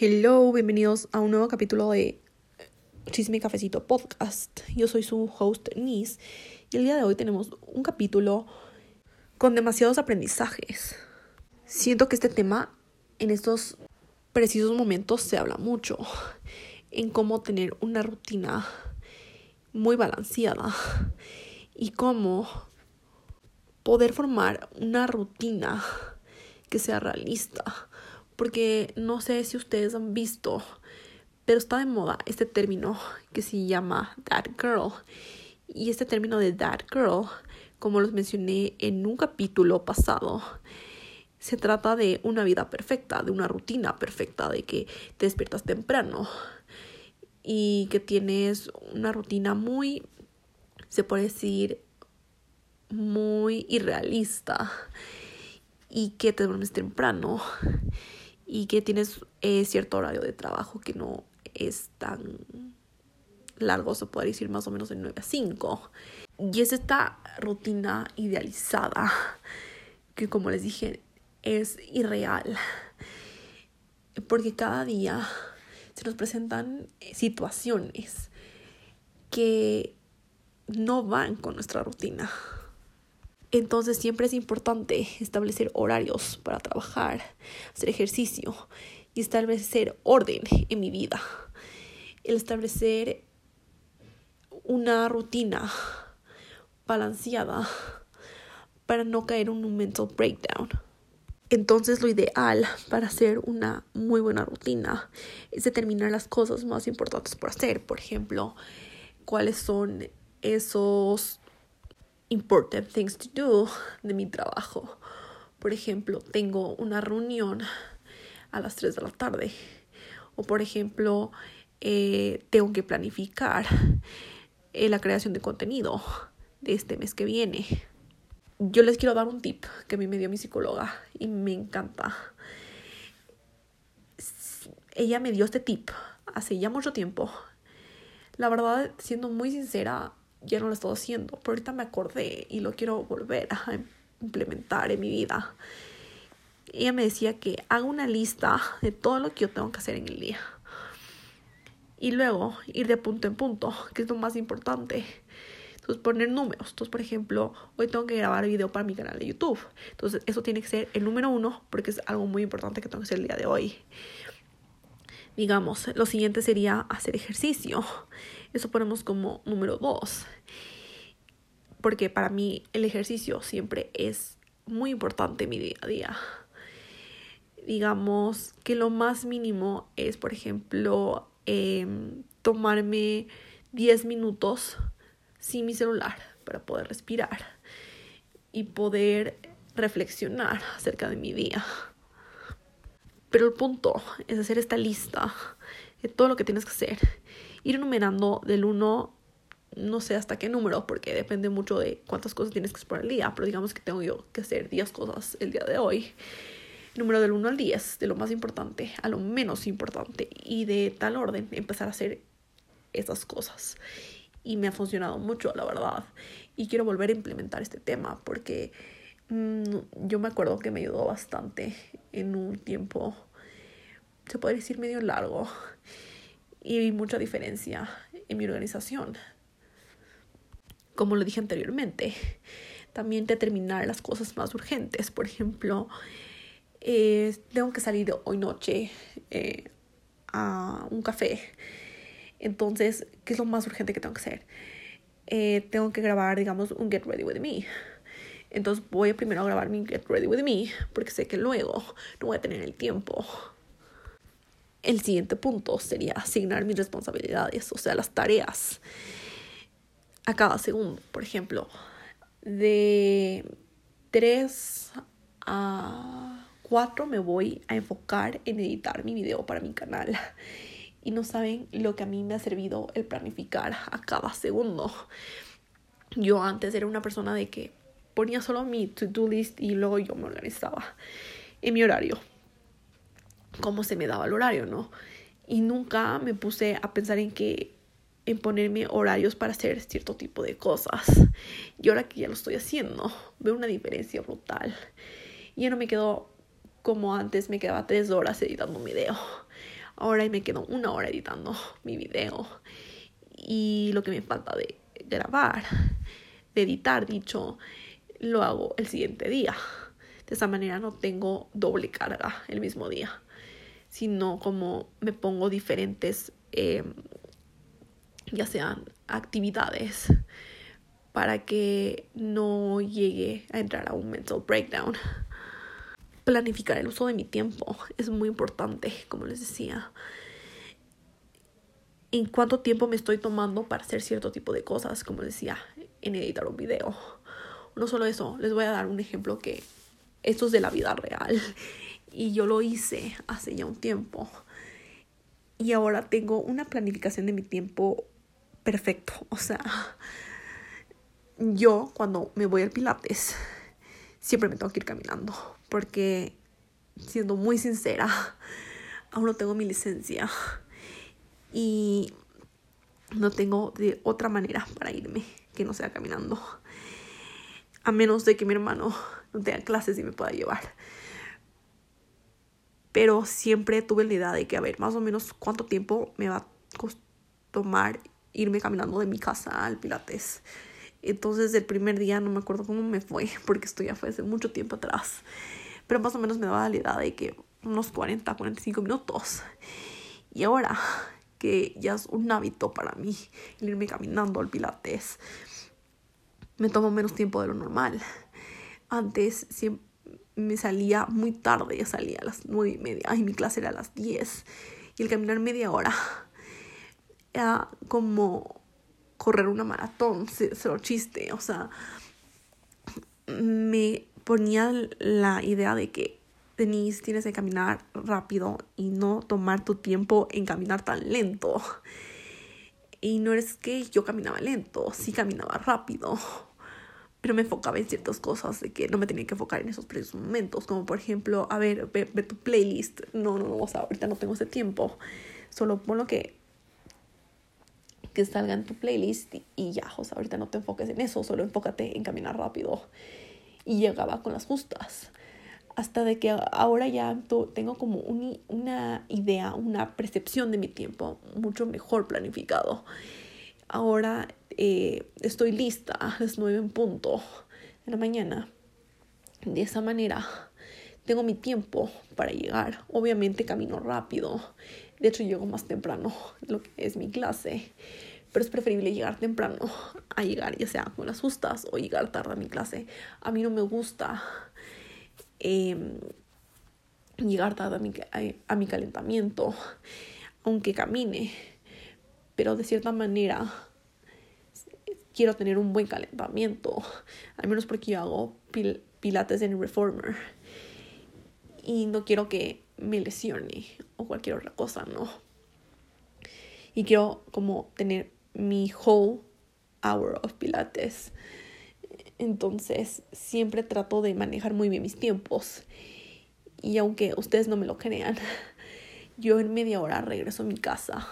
Hello, bienvenidos a un nuevo capítulo de Chisme y Cafecito Podcast. Yo soy su host, Nis, y el día de hoy tenemos un capítulo con demasiados aprendizajes. Siento que este tema en estos precisos momentos se habla mucho en cómo tener una rutina muy balanceada y cómo poder formar una rutina que sea realista porque no sé si ustedes han visto, pero está de moda este término que se llama that girl. Y este término de that girl, como los mencioné en un capítulo pasado, se trata de una vida perfecta, de una rutina perfecta, de que te despiertas temprano y que tienes una rutina muy, se puede decir, muy irrealista y que te duermes temprano y que tienes eh, cierto horario de trabajo que no es tan largo, se puede decir más o menos de 9 a 5. Y es esta rutina idealizada que como les dije es irreal. Porque cada día se nos presentan situaciones que no van con nuestra rutina. Entonces siempre es importante establecer horarios para trabajar, hacer ejercicio y establecer orden en mi vida. El establecer una rutina balanceada para no caer en un mental breakdown. Entonces lo ideal para hacer una muy buena rutina es determinar las cosas más importantes por hacer. Por ejemplo, cuáles son esos important things to do de mi trabajo. Por ejemplo, tengo una reunión a las 3 de la tarde. O por ejemplo, eh, tengo que planificar eh, la creación de contenido de este mes que viene. Yo les quiero dar un tip que a mí me dio mi psicóloga y me encanta. Ella me dio este tip hace ya mucho tiempo. La verdad, siendo muy sincera, ya no lo estoy haciendo, pero ahorita me acordé y lo quiero volver a implementar en mi vida. Ella me decía que haga una lista de todo lo que yo tengo que hacer en el día. Y luego ir de punto en punto, que es lo más importante. Entonces poner números. Entonces, por ejemplo, hoy tengo que grabar video para mi canal de YouTube. Entonces, eso tiene que ser el número uno porque es algo muy importante que tengo que hacer el día de hoy. Digamos, lo siguiente sería hacer ejercicio. Eso ponemos como número dos. Porque para mí el ejercicio siempre es muy importante en mi día a día. Digamos que lo más mínimo es, por ejemplo, em, tomarme 10 minutos sin mi celular para poder respirar y poder reflexionar acerca de mi día. Pero el punto es hacer esta lista de todo lo que tienes que hacer ir enumerando del 1, no sé hasta qué número, porque depende mucho de cuántas cosas tienes que hacer el día, pero digamos que tengo yo que hacer 10 cosas el día de hoy. Número del 1 al 10, de lo más importante a lo menos importante, y de tal orden empezar a hacer esas cosas. Y me ha funcionado mucho, la verdad. Y quiero volver a implementar este tema porque mm, yo me acuerdo que me ayudó bastante en un tiempo, se puede decir medio largo y mucha diferencia en mi organización. Como lo dije anteriormente, también determinar las cosas más urgentes. Por ejemplo, eh, tengo que salir hoy noche eh, a un café. Entonces, ¿qué es lo más urgente que tengo que hacer? Eh, tengo que grabar, digamos, un Get Ready With Me. Entonces voy primero a grabar mi Get Ready With Me porque sé que luego no voy a tener el tiempo el siguiente punto sería asignar mis responsabilidades, o sea, las tareas a cada segundo. Por ejemplo, de 3 a 4 me voy a enfocar en editar mi video para mi canal. Y no saben lo que a mí me ha servido el planificar a cada segundo. Yo antes era una persona de que ponía solo mi to-do list y luego yo me organizaba en mi horario cómo se me daba el horario, ¿no? Y nunca me puse a pensar en que en ponerme horarios para hacer cierto tipo de cosas. Y ahora que ya lo estoy haciendo, veo una diferencia brutal. Ya no me quedo como antes, me quedaba tres horas editando un video. Ahora me quedo una hora editando mi video y lo que me falta de grabar, de editar, dicho, lo hago el siguiente día. De esa manera no tengo doble carga el mismo día, sino como me pongo diferentes, eh, ya sean actividades, para que no llegue a entrar a un mental breakdown. Planificar el uso de mi tiempo es muy importante, como les decía. En cuánto tiempo me estoy tomando para hacer cierto tipo de cosas, como decía, en editar un video. No solo eso, les voy a dar un ejemplo que esto es de la vida real y yo lo hice hace ya un tiempo. Y ahora tengo una planificación de mi tiempo perfecto. O sea, yo cuando me voy al Pilates, siempre me tengo que ir caminando. Porque, siendo muy sincera, aún no tengo mi licencia. Y no tengo de otra manera para irme que no sea caminando. A menos de que mi hermano no tenga clases y me pueda llevar. Pero siempre tuve la idea de que, a ver, más o menos cuánto tiempo me va a tomar irme caminando de mi casa al Pilates. Entonces el primer día no me acuerdo cómo me fue, porque esto ya fue hace mucho tiempo atrás. Pero más o menos me daba la idea de que unos 40, 45 minutos. Y ahora que ya es un hábito para mí irme caminando al Pilates, me tomo menos tiempo de lo normal. Antes siempre me salía muy tarde, ya salía a las nueve y media y mi clase era a las 10. Y el caminar media hora era como correr una maratón, lo chiste, o sea, me ponía la idea de que Denise tienes que caminar rápido y no tomar tu tiempo en caminar tan lento. Y no es que yo caminaba lento, sí caminaba rápido, pero me enfocaba en ciertas cosas de que no me tenía que enfocar en esos precisos momentos, como por ejemplo, a ver, ve, tu playlist. No, no, no, o sea, ahorita no tengo ese tiempo. Solo lo que que salga en tu playlist y, ya, o sea, ahorita no te enfoques en eso, solo enfócate en caminar rápido. Y llegaba con las justas. Hasta de que ahora ya tengo como una idea, una percepción de mi tiempo mucho mejor planificado. Ahora eh, estoy lista a las nueve en punto de la mañana. De esa manera tengo mi tiempo para llegar. Obviamente camino rápido. De hecho, llego más temprano lo que es mi clase pero es preferible llegar temprano a llegar ya sea con las justas o llegar tarde a mi clase. A mí no me gusta em, llegar tarde a mi, a, mi calentamiento, aunque camine, pero de cierta manera quiero tener un buen calentamiento, al menos porque yo hago pilates en Reformer y no quiero que me lesione o cualquier otra cosa, ¿no? Y quiero como tener mi whole hour of pilates. Entonces, siempre trato de manejar muy bien mis tiempos. Y aunque ustedes no me lo crean, yo en media hora regreso a mi casa.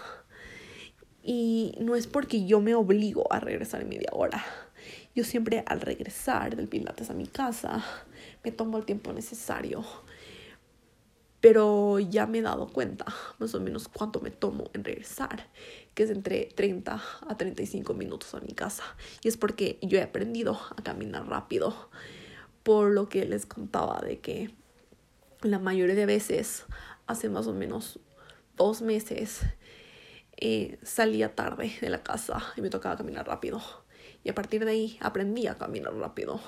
Y no es porque yo me obligo a regresar en media hora. Yo siempre al regresar del pilates a mi casa, me tomo el tiempo necesario pero ya me he dado cuenta más o menos cuánto me tomo en regresar, que es entre 30 a 35 minutos a mi casa. Y es porque yo he aprendido a caminar rápido, por lo que les contaba de que la mayoría de veces, hace más o menos dos meses, eh, salía tarde de la casa y me tocaba caminar rápido. Y a partir de ahí aprendí a caminar rápido.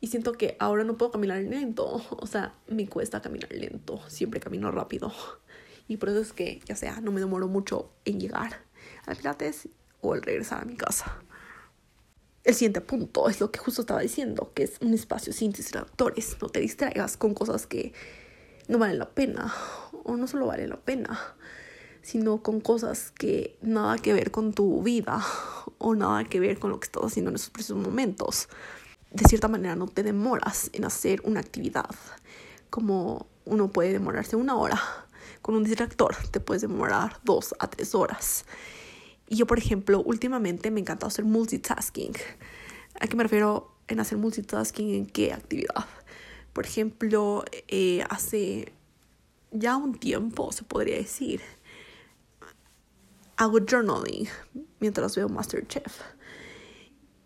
Y siento que ahora no puedo caminar lento. O sea, me cuesta caminar lento. Siempre camino rápido. Y por eso es que, ya sea, no me demoro mucho en llegar al Pilates o el regresar a mi casa. El siguiente punto es lo que justo estaba diciendo, que es un espacio sin distractores. No te distraigas con cosas que no valen la pena. O no solo valen la pena, sino con cosas que nada que ver con tu vida o nada que ver con lo que estás haciendo en esos precisos momentos de cierta manera no te demoras en hacer una actividad, como uno puede demorarse una hora. Con un distractor te puedes demorar dos a tres horas. Y yo, por ejemplo, últimamente me encanta hacer multitasking. ¿A qué me refiero en hacer multitasking? ¿En qué actividad? Por ejemplo, eh, hace ya un tiempo, se podría decir, hago journaling mientras veo Masterchef.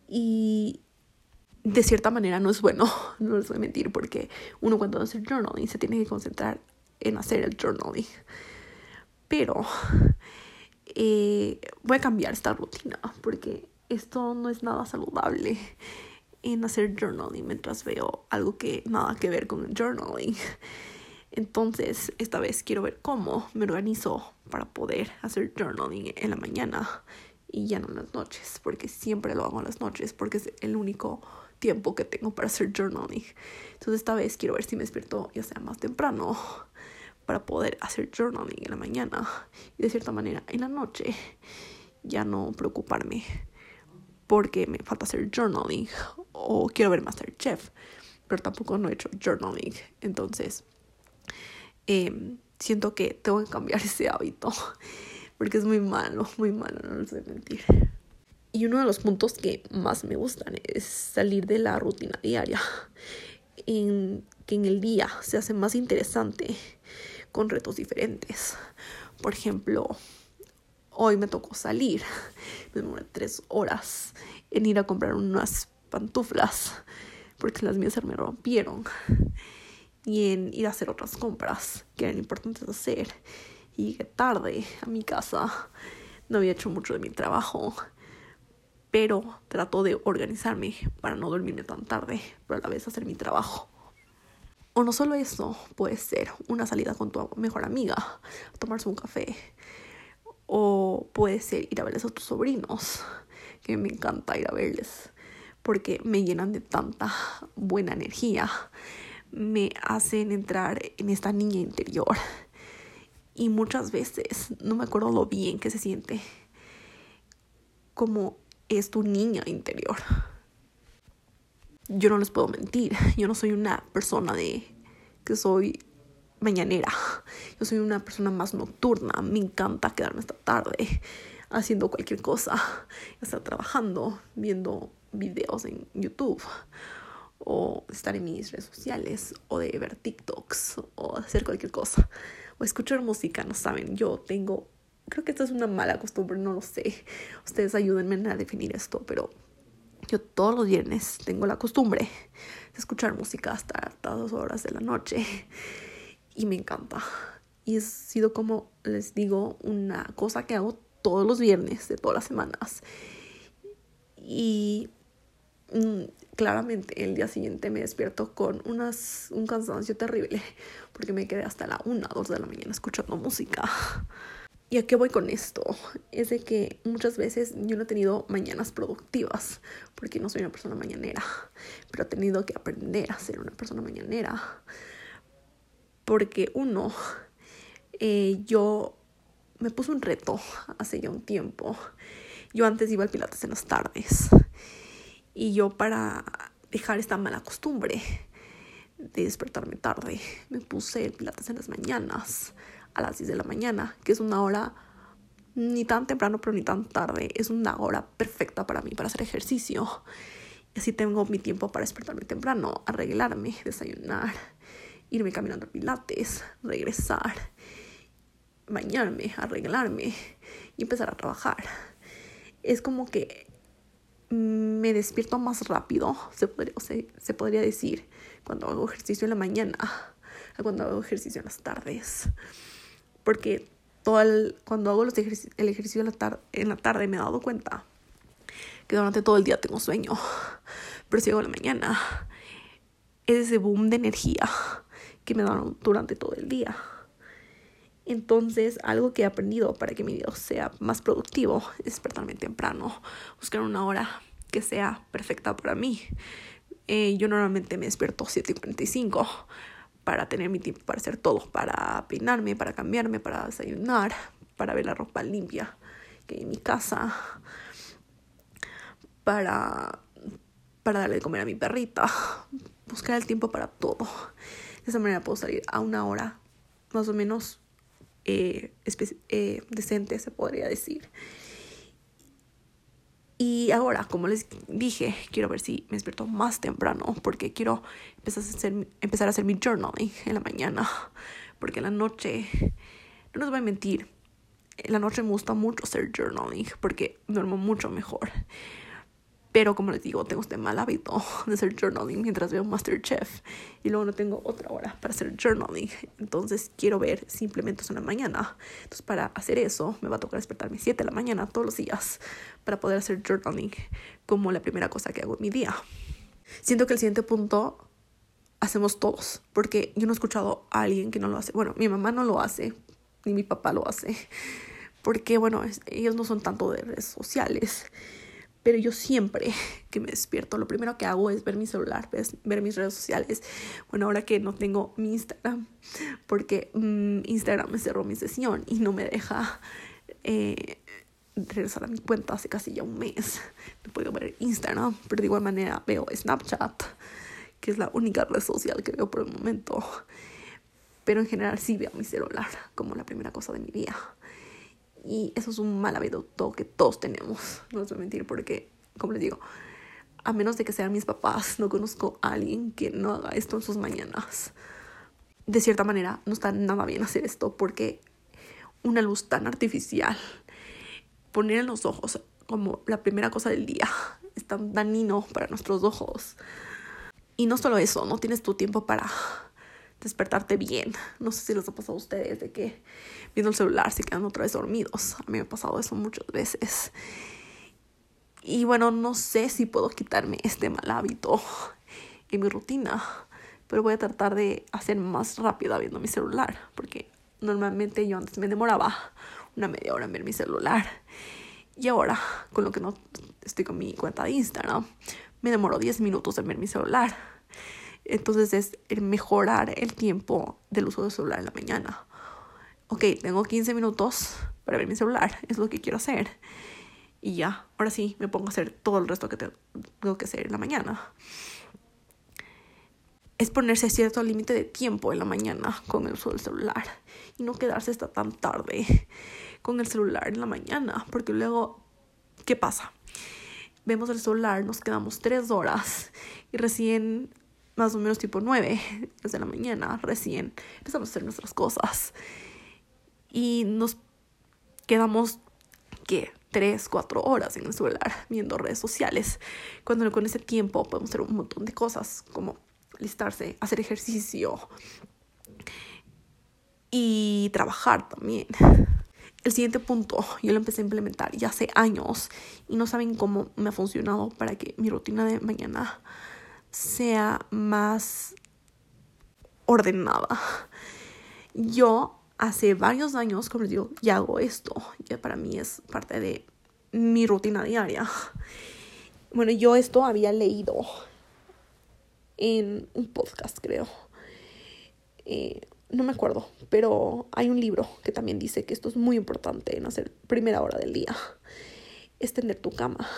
Y de cierta manera no es bueno, no les voy a mentir, porque uno cuando hace journaling se tiene que concentrar en hacer el journaling. Pero eh, voy a cambiar esta rutina porque esto no es nada saludable en hacer journaling mientras veo algo que nada que ver con el journaling. Entonces, esta vez quiero ver cómo me organizo para poder hacer journaling en la mañana y ya no en las noches, porque siempre lo hago en las noches, porque es el único tiempo que tengo para hacer journaling. Entonces, esta vez quiero ver si me despierto ya sea más temprano para poder hacer journaling en la mañana y de cierta manera en la noche ya no preocuparme porque me falta hacer journaling o quiero ver Masterchef, pero tampoco no he hecho journaling. Entonces, Em, siento que tengo que cambiar ese hábito porque es muy malo, muy malo, no les voy a mentir. Y uno de los puntos que más me gustan es salir de la rutina diaria, en que en el día se hace más interesante con retos diferentes. Por ejemplo, hoy me tocó salir, me demoré tres horas en ir a comprar unas pantuflas porque las mías se me rompieron y en ir a hacer otras compras que eran importantes hacer. Y llegué tarde a mi casa. No había hecho mucho de mi trabajo, pero trato de organizarme para no dormirme tan tarde, pero a la vez hacer mi trabajo. O no solo eso, puede ser una salida con tu mejor amiga, a tomarse un café. O puede ser ir a verles a tus sobrinos, que me encanta ir a verles, porque me llenan de tanta buena energía me hacen entrar en esta niña interior. Y muchas veces no me acuerdo lo bien que se siente como es tu niña interior. Yo no les puedo mentir, yo no soy una persona de que soy mañanera. Yo soy una persona más nocturna. Me encanta quedarme esta tarde haciendo cualquier cosa, estar trabajando, viendo videos en YouTube o estar en mis redes sociales o de ver TikToks o hacer cualquier cosa o escuchar música, no saben, yo tengo, creo que esto es una mala costumbre, no lo sé, ustedes ayúdenme a definir esto, pero yo todos los viernes tengo la costumbre de escuchar música hasta altas dos horas de la noche y me encanta. Y ha sido como les digo una cosa que hago todos los viernes de todas las semanas. Y mm, claramente el día siguiente me despierto con unas, un cansancio terrible porque me quedé hasta la 1, 2 de la mañana escuchando música. ¿Y a qué voy con esto? Es de que muchas veces yo no he tenido mañanas productivas porque no soy una persona mañanera, pero he tenido que aprender a ser una persona mañanera. Porque uno, eh, yo me puse un reto hace ya un tiempo. Yo antes iba al Pilates en las tardes y yo para dejar esta mala costumbre de despertarme tarde, me puse el pilates en las mañanas, a las 10 de la mañana, que es una hora ni tan temprano pero ni tan tarde, es una hora perfecta para mí para hacer ejercicio. Así tengo mi tiempo para despertarme temprano, arreglarme, desayunar, irme caminando al pilates, regresar, bañarme, arreglarme y empezar a trabajar. Es como que me despierto más rápido, se podría, se, podría decir, cuando hago ejercicio en la mañana cuando hago ejercicio en las tardes. Porque todo cuando hago los el ejercicio en la, tarde en la tarde me he dado cuenta que durante todo el día tengo sueño. Pero si hago en la mañana, es ese boom de energía que me dan durante todo el día. Entonces, algo que he aprendido para que mi día sea más productivo es despertarme temprano, buscar una hora que sea perfecta para mí. Eh, yo normalmente me despierto 7:45 para tener mi tiempo para hacer todo, para peinarme, para cambiarme, para desayunar, para ver la ropa limpia que hay en mi casa, para, para darle de comer a mi perrita, buscar el tiempo para todo. De esa manera puedo salir a una hora más o menos eh, eh, decente, se podría decir. Y ahora, como les dije, quiero ver si me despierto más temprano porque quiero empezar a hacer, empezar a hacer mi journaling en la mañana porque la noche, no nos voy a mentir, la noche me gusta mucho hacer journaling porque duermo mucho mejor. Pero como les digo, tengo este mal hábito de hacer journaling mientras veo Masterchef. Y luego no tengo otra hora para hacer journaling. Entonces quiero ver simplemente en la mañana. Entonces para hacer eso me va a tocar despertarme 7 de la mañana todos los días para poder hacer journaling como la primera cosa que hago en mi día. Siento que el siguiente punto hacemos todos. Porque yo no he escuchado a alguien que no lo hace. Bueno, mi mamá no lo hace. Ni mi papá lo hace. Porque bueno, ellos no son tanto de redes sociales. Pero yo siempre que me despierto, lo primero que hago es ver mi celular, ver mis redes sociales. Bueno, ahora que no tengo mi Instagram, porque mm, Instagram me cerró mi sesión y no me deja eh, regresar a mi cuenta hace casi ya un mes. No puedo ver Instagram, pero de igual manera veo Snapchat, que es la única red social que veo por el momento. Pero en general sí veo mi celular como la primera cosa de mi vida. Y eso es un mal hábito que todos tenemos. No les voy a mentir porque, como les digo, a menos de que sean mis papás, no conozco a alguien que no haga esto en sus mañanas. De cierta manera, no está nada bien hacer esto porque una luz tan artificial, poner en los ojos como la primera cosa del día, es tan dañino para nuestros ojos. Y no solo eso, no tienes tu tiempo para despertarte bien. No sé si les ha pasado a ustedes de que viendo el celular se quedan otra vez dormidos. A mí me ha pasado eso muchas veces. Y bueno, no sé si puedo quitarme este mal hábito en mi rutina, pero voy a tratar de hacer más rápida viendo mi celular, porque normalmente yo antes me demoraba una media hora en ver mi celular. Y ahora, con lo que no estoy con mi cuenta de Instagram, me demoro 10 minutos en ver mi celular. Entonces es mejorar el tiempo del uso del celular en la mañana. Ok, tengo 15 minutos para ver mi celular, es lo que quiero hacer. Y ya, ahora sí, me pongo a hacer todo el resto que tengo que hacer en la mañana. Es ponerse cierto límite de tiempo en la mañana con el uso del celular y no quedarse hasta tan tarde con el celular en la mañana, porque luego, ¿qué pasa? Vemos el celular, nos quedamos tres horas y recién más o menos tipo 9 desde la mañana, recién empezamos a hacer nuestras cosas. Y nos quedamos, ¿qué? 3, 4 horas en el celular viendo redes sociales. Cuando con ese tiempo podemos hacer un montón de cosas, como listarse, hacer ejercicio y trabajar también. El siguiente punto, yo lo empecé a implementar ya hace años y no saben cómo me ha funcionado para que mi rutina de mañana sea más ordenada. Yo hace varios años, como les digo, ya hago esto, ya para mí es parte de mi rutina diaria. Bueno, yo esto había leído en un podcast, creo. Eh, no me acuerdo, pero hay un libro que también dice que esto es muy importante en hacer primera hora del día. Es tender tu cama.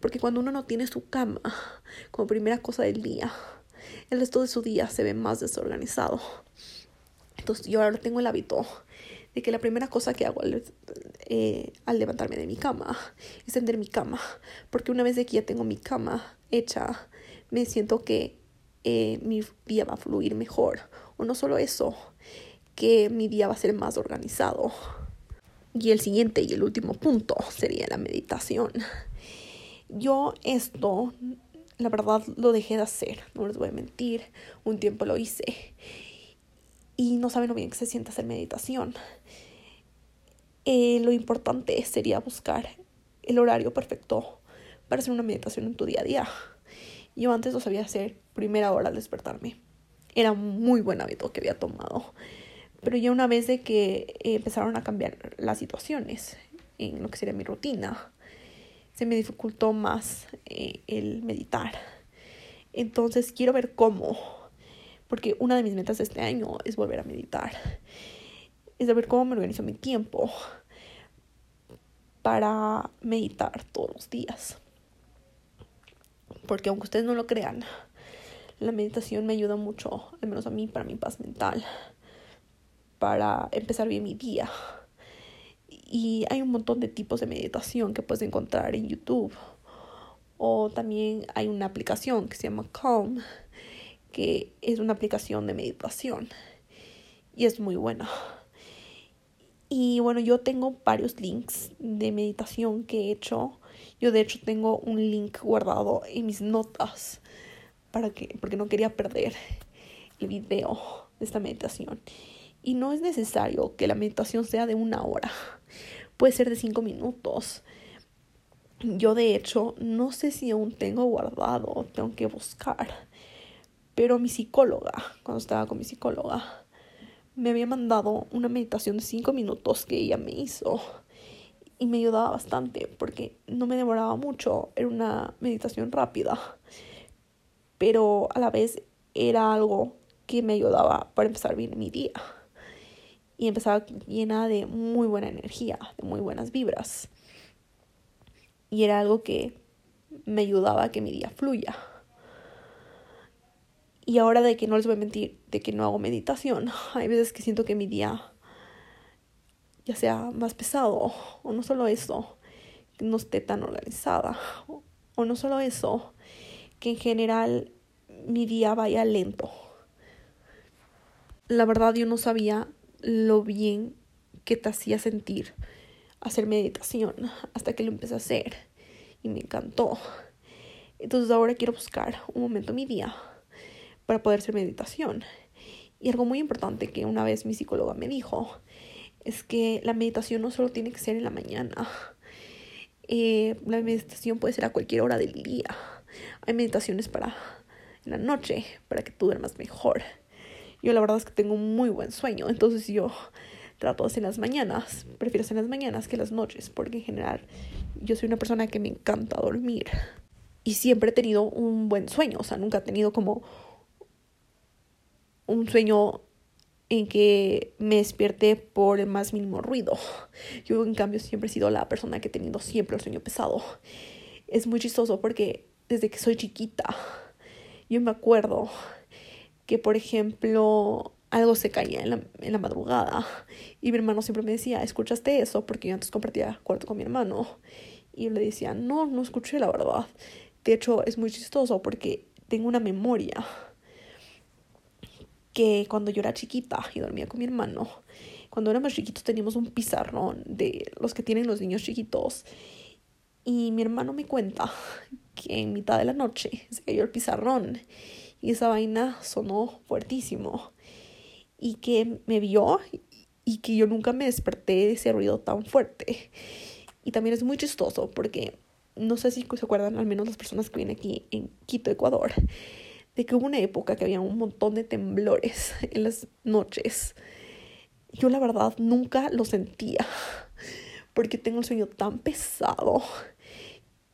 Porque cuando uno no tiene su cama como primera cosa del día, el resto de su día se ve más desorganizado. Entonces yo ahora tengo el hábito de que la primera cosa que hago al, eh, levantarme de mi cama es tender mi cama. Porque una vez de que ya tengo mi cama hecha, me siento que eh, mi día va a fluir mejor. O no solo eso, que mi día va a ser más organizado. Y el siguiente y el último punto sería la meditación. Yo esto, la verdad, lo dejé de hacer, no les voy a mentir, un tiempo lo hice y no saben lo bien que se siente hacer meditación. Eh, lo importante sería buscar el horario perfecto para hacer una meditación en tu día a día. Yo antes lo sabía hacer primera hora al despertarme. Era un muy buen hábito que había tomado. Pero ya una vez de que empezaron a cambiar las situaciones en lo que sería mi rutina, se me dificultó más eh, el meditar. Entonces quiero ver cómo, porque una de mis metas de este año es volver a meditar. Es ver cómo me organizo mi tiempo para meditar todos los días. Porque aunque ustedes no lo crean, la meditación me ayuda mucho, al menos a mí, para mi paz mental, para empezar bien mi día y hay un montón de tipos de meditación que puedes encontrar en YouTube. O también hay una aplicación que se llama Calm, que es una aplicación de meditación. y es muy buena. Y bueno, yo tengo varios links de meditación que he hecho. Yo de hecho tengo un link guardado en mis notas para que, porque no quería perder el video de esta meditación. Y no es necesario que la meditación sea de una hora. Puede ser de cinco minutos. Yo de hecho no sé si aún tengo guardado, tengo que buscar. Pero mi psicóloga, cuando estaba con mi psicóloga, me había mandado una meditación de cinco minutos que ella me hizo y me ayudaba bastante porque no me demoraba mucho, era una meditación rápida, pero a la vez era algo que me ayudaba para empezar bien mi día y empezaba llena de muy buena energía, de muy buenas vibras y era algo que me ayudaba a que mi día fluya. Y ahora de que no les voy a mentir, de que no hago meditación, hay veces que siento que mi día ya sea más pesado, o no solo eso, que no esté tan organizada, o no solo eso, que en general mi día vaya lento. La verdad yo no sabía lo bien que te hacía sentir hacer meditación hasta que lo empecé a hacer y me encantó. Entonces ahora quiero buscar un momento en mi día para poder hacer meditación. Y algo muy importante que una vez mi psicóloga me dijo es que la meditación no solo tiene que ser en la mañana. Eh, la meditación puede ser a cualquier hora del día. Hay meditaciones para en la noche, para que tú duermas mejor. Yo la verdad es que tengo un muy buen sueño, entonces yo trato de hacer las mañanas. Prefiero hacer las mañanas que las noches, porque en general yo soy una persona que me encanta dormir. Y siempre he tenido un buen sueño, o sea, nunca he tenido como un sueño en que me despierte por el más mínimo ruido. Yo en cambio siempre he sido la persona que he tenido siempre el sueño pesado. Es muy chistoso porque desde que soy chiquita, yo me acuerdo que, por ejemplo, algo se caía en la, en la madrugada y mi hermano siempre me decía, ¿escuchaste eso? Porque yo antes compartía cuarto con mi hermano. Y yo le decía, no, no escuché la verdad. De hecho, es muy chistoso porque tengo una memoria que cuando yo era chiquita y dormía con mi hermano, cuando éramos chiquitos teníamos un pizarrón de los que tienen los niños chiquitos. Y mi hermano me cuenta que en mitad de la noche se cayó el pizarrón y esa vaina sonó fuertísimo. Y que me vio y que yo nunca me desperté de ese ruido tan fuerte. Y también es muy chistoso porque no sé si se acuerdan, al menos las personas que vienen aquí en Quito, Ecuador, de que hubo una época que había un montón de temblores en las noches. Yo la verdad nunca lo sentía porque tengo el sueño tan pesado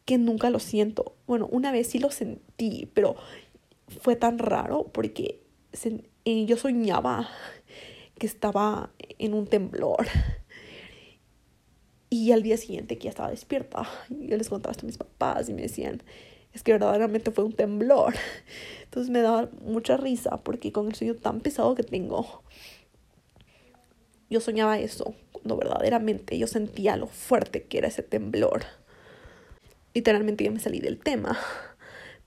que nunca lo siento. Bueno, una vez sí lo sentí, pero fue tan raro porque eh, yo soñaba que estaba en un temblor. Y al día siguiente que ya estaba despierta, yo les contaba esto a mis papás y me decían, es que verdaderamente fue un temblor. Entonces me daba mucha risa porque con el sueño tan pesado que tengo, yo soñaba eso, cuando verdaderamente yo sentía lo fuerte que era ese temblor. Literalmente ya me salí del tema.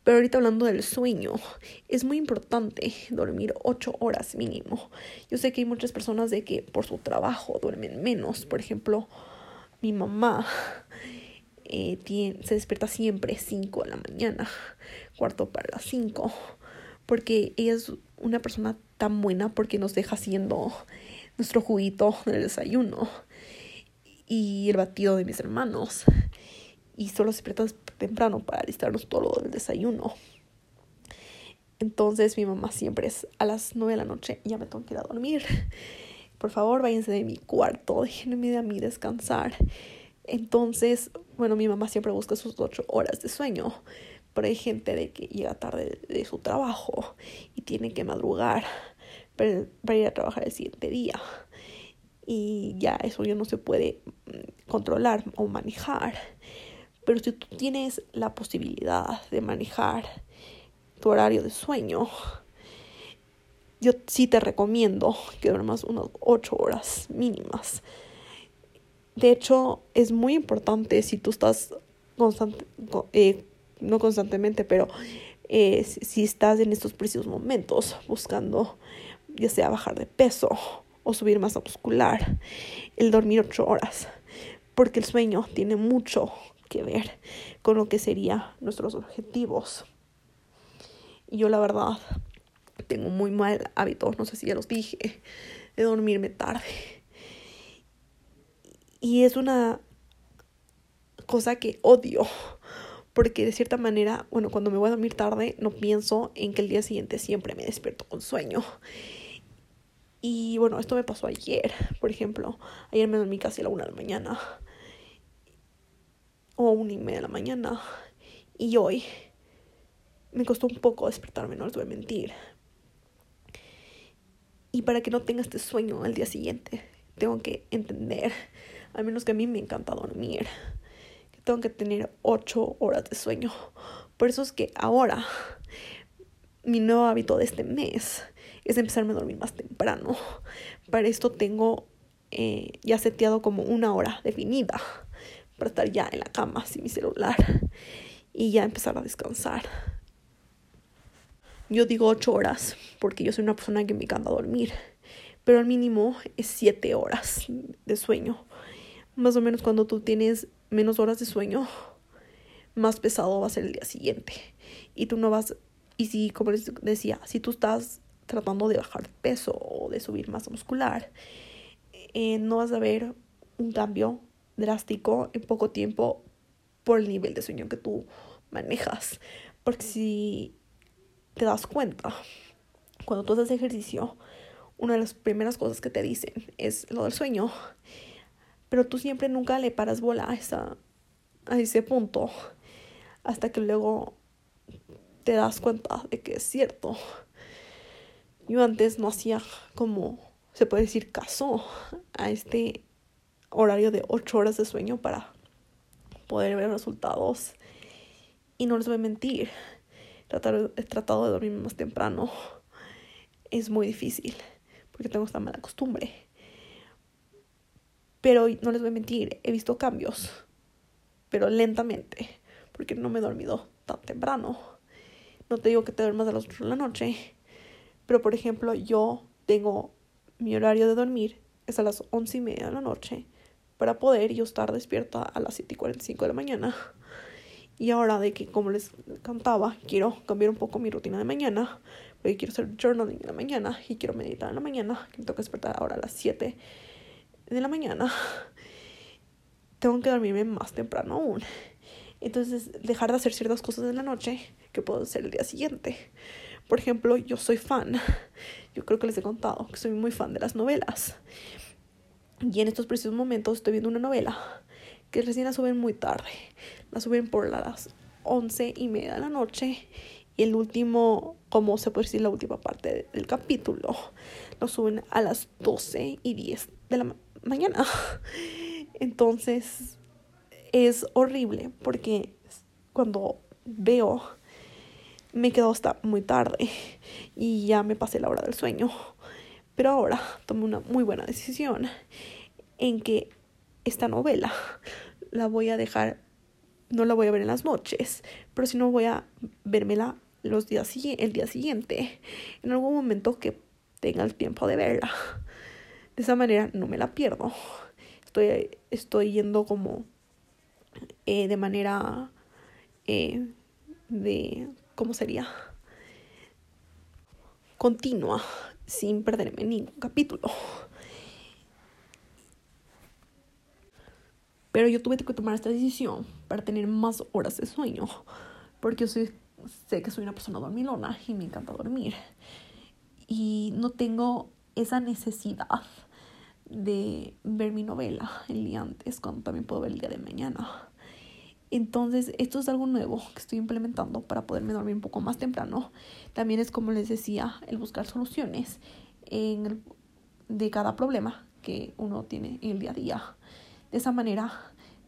Pero ahorita hablando del sueño, es muy importante dormir ocho horas mínimo. Yo sé que hay muchas personas de que por su trabajo duermen menos. Por ejemplo, mi mamá eh, se despierta siempre 5 de la mañana, cuarto para las 5, porque ella es una persona tan buena porque nos deja haciendo nuestro juguito del desayuno y el batido de mis hermanos. Y solo se despierta temprano para alistarnos todo del desayuno. Entonces mi mamá siempre es a las 9 de la noche, ya me tengo que ir a dormir. Por favor, váyanse de mi cuarto, déjenme de a mí descansar. Entonces, bueno, mi mamá siempre busca sus ocho horas de sueño, pero hay gente de que llega tarde de su trabajo y tiene que madrugar para, ir a trabajar el siguiente día. Y ya eso ya no se puede mm, controlar o manejar. Pero si tú tienes la posibilidad de manejar tu horario de sueño, yo sí te recomiendo que duermas unas ocho horas mínimas. De hecho, es muy importante si tú estás eh, no constantemente, pero eh, si estás en estos precisos momentos buscando ya sea bajar de peso o subir masa muscular, el dormir ocho horas, porque el sueño tiene mucho que ver con lo que serían nuestros objetivos. Yo la verdad tengo muy mal hábito, no sé si ya los dije, de dormirme tarde. Y es una cosa que odio, porque de cierta manera, bueno, cuando me voy a dormir tarde, no pienso en que el día siguiente siempre me despierto con sueño. Y bueno, esto me pasó ayer, por ejemplo. Ayer me dormí casi a la una de la mañana. O una y media de la mañana. Y hoy me costó un poco despertarme, no les voy a mentir. Y para que no tenga este sueño al día siguiente, tengo que entender, al menos que a mí me encanta dormir, que tengo que tener ocho horas de sueño. Por eso es que ahora mi nuevo hábito de este mes es empezarme a dormir más temprano. Para esto tengo eh, ya seteado como una hora definida para estar ya en la cama sin mi celular y ya empezar a descansar. Yo digo ocho horas porque yo soy una persona que me encanta dormir, pero al mínimo es siete horas de sueño. Más o menos cuando tú tienes menos horas de sueño, más pesado va a ser el día siguiente. Y tú no vas, y si, como les decía, si tú estás tratando de bajar peso o de subir masa muscular, eh, no vas a ver un cambio drástico en poco tiempo por el nivel de sueño que tú manejas. Porque si te das cuenta, cuando tú haces ejercicio, una de las primeras cosas que te dicen es lo del sueño, pero tú siempre nunca le paras bola a, esa, a ese punto hasta que luego te das cuenta de que es cierto. Yo antes no hacía como, se puede decir, caso a este horario de 8 horas de sueño para poder ver resultados. Y no les voy a mentir, tratar, he tratado de dormir más temprano. Es muy difícil porque tengo esta mala costumbre. Pero no les voy a mentir, he visto cambios, pero lentamente, porque no me he dormido tan temprano. No te digo que te duermas a las 8 de la noche, pero por ejemplo, yo tengo mi horario de dormir es a las once y media de la noche para poder yo estar despierta a las 7 y 45 de la mañana. Y ahora de que, como les contaba, quiero cambiar un poco mi rutina de mañana, porque quiero hacer journaling en la mañana y quiero meditar en la mañana, que me toca despertar ahora a las 7 de la mañana. Tengo que dormirme más temprano aún. Entonces, dejar de hacer ciertas cosas en la noche que puedo hacer el día siguiente. Por ejemplo, yo soy fan, yo creo que les he contado que soy muy fan de las novelas. Y en estos precisos momentos estoy viendo una novela que recién la suben muy tarde. La suben por las once y media de la noche. Y el último, como se puede decir, la última parte del capítulo, lo suben a las doce y diez de la mañana. Entonces, es horrible porque cuando veo, me quedo hasta muy tarde y ya me pasé la hora del sueño. Pero ahora tomé una muy buena decisión en que esta novela la voy a dejar, no la voy a ver en las noches, pero si no voy a vérmela los días, el día siguiente, en algún momento que tenga el tiempo de verla. De esa manera no me la pierdo. Estoy, estoy yendo como eh, de manera eh, de, ¿cómo sería? Continua, sin perderme ningún capítulo. Pero yo tuve que tomar esta decisión para tener más horas de sueño. Porque yo sé que soy una persona dormilona y me encanta dormir. Y no tengo esa necesidad de ver mi novela el día antes, cuando también puedo ver el día de mañana. Entonces, esto es algo nuevo que estoy implementando para poderme dormir un poco más temprano. También es como les decía, el buscar soluciones en de cada problema que uno tiene en el día a día. De esa manera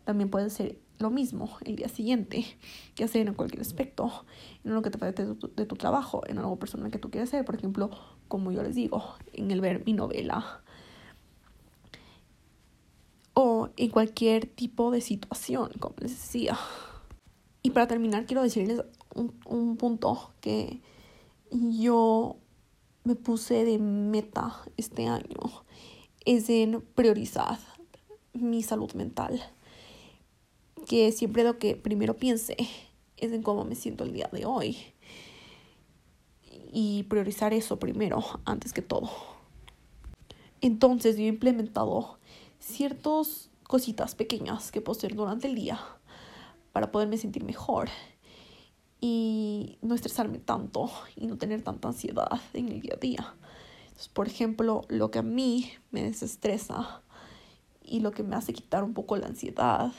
también puede ser lo mismo el día siguiente, ya sea en cualquier aspecto, en lo que te falta de tu, de tu trabajo, en algo personal que tú quieres hacer, por ejemplo, como yo les digo, en el ver mi novela en cualquier tipo de situación, como les decía. Y para terminar, quiero decirles un, un punto que yo me puse de meta este año es en priorizar mi salud mental. Que siempre lo que primero piense es en cómo me siento el día de hoy. Y priorizar eso primero, antes que todo. Entonces yo he implementado ciertas cositas pequeñas que puedo hacer durante el día para poderme sentir mejor y no estresarme tanto y no tener tanta ansiedad en el día a día. Entonces, por ejemplo, lo que a mí me desestresa y lo que me hace quitar un poco la ansiedad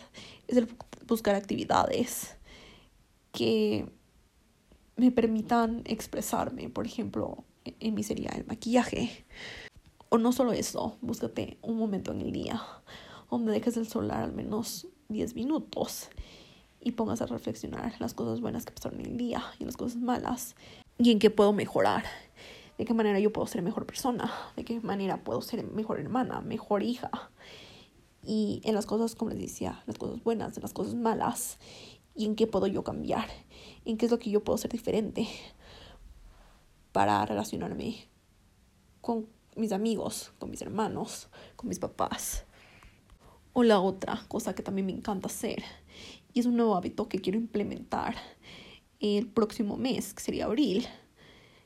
es el buscar actividades que me permitan expresarme. Por ejemplo, en mí sería el maquillaje. O no solo eso, búscate un momento en el día donde dejes el celular al menos 10 minutos y pongas a reflexionar las cosas buenas que pasaron en el día y las cosas malas y en qué puedo mejorar, de qué manera yo puedo ser mejor persona, de qué manera puedo ser mejor hermana, mejor hija. Y en las cosas, como les decía, las cosas buenas, en las cosas malas y en qué puedo yo cambiar, en qué es lo que yo puedo ser diferente para relacionarme con mis amigos, con mis hermanos, con mis papás. O la otra cosa que también me encanta hacer y es un nuevo hábito que quiero implementar el próximo mes, que sería abril.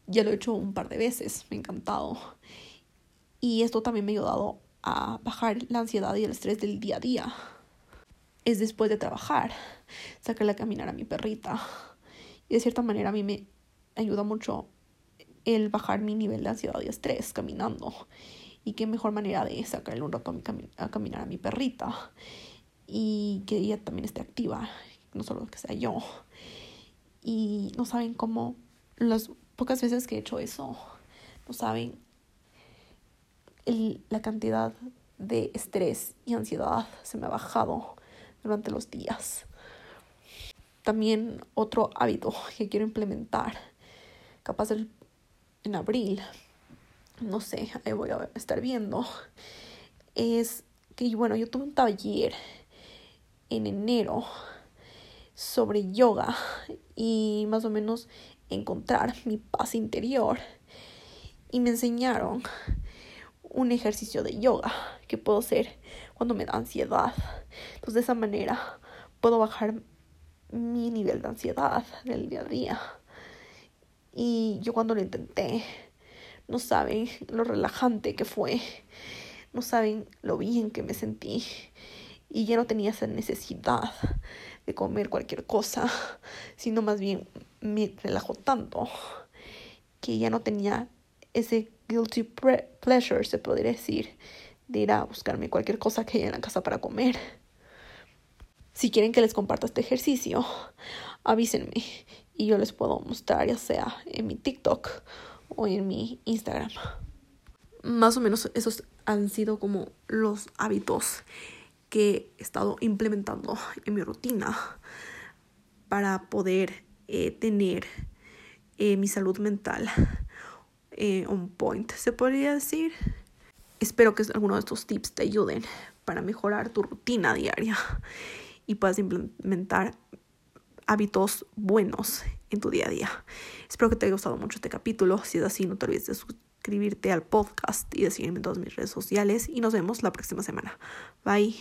Ya lo he hecho un par de veces, me ha encantado. Y esto también me ha ayudado a bajar la ansiedad y el estrés del día a día. Es después de trabajar, sacarle a caminar a mi perrita. Y de cierta manera a mí me ayuda mucho el bajar mi nivel de ansiedad y estrés caminando. Y qué mejor manera de sacarle un rato a, a caminar a mi perrita y que ella también esté activa, no solo que sea yo. Y no saben cómo, las pocas veces que he hecho eso, no saben el, la cantidad de estrés y ansiedad se me ha bajado durante los días. También otro hábito que quiero implementar, capaz en abril, no sé, ahí voy a estar viendo, es que, bueno, yo tuve un taller en enero sobre yoga y más o menos encontrar mi paz interior. Y me enseñaron un ejercicio de yoga que puedo hacer cuando me da ansiedad. Entonces de esa manera puedo bajar mi nivel de ansiedad del día a día. Y yo cuando lo intenté, no saben lo relajante que fue, no saben lo bien que me sentí y ya no tenía esa necesidad de comer cualquier cosa, sino más bien me relajó tanto que ya no tenía ese guilty pleasure, se podría decir, de ir a buscarme cualquier cosa que haya en la casa para comer. Si quieren que les comparta este ejercicio, avísenme y yo les puedo mostrar ya sea en mi TikTok o en mi Instagram. Más o menos esos han sido como los hábitos que he estado implementando en mi rutina para poder eh, tener eh, mi salud mental eh, on point, se podría decir. Espero que alguno de estos tips te ayuden para mejorar tu rutina diaria y puedas implementar hábitos buenos en tu día a día. Espero que te haya gustado mucho este capítulo. Si es así, no te olvides de suscribirte al podcast y de seguirme en todas mis redes sociales. Y nos vemos la próxima semana. Bye.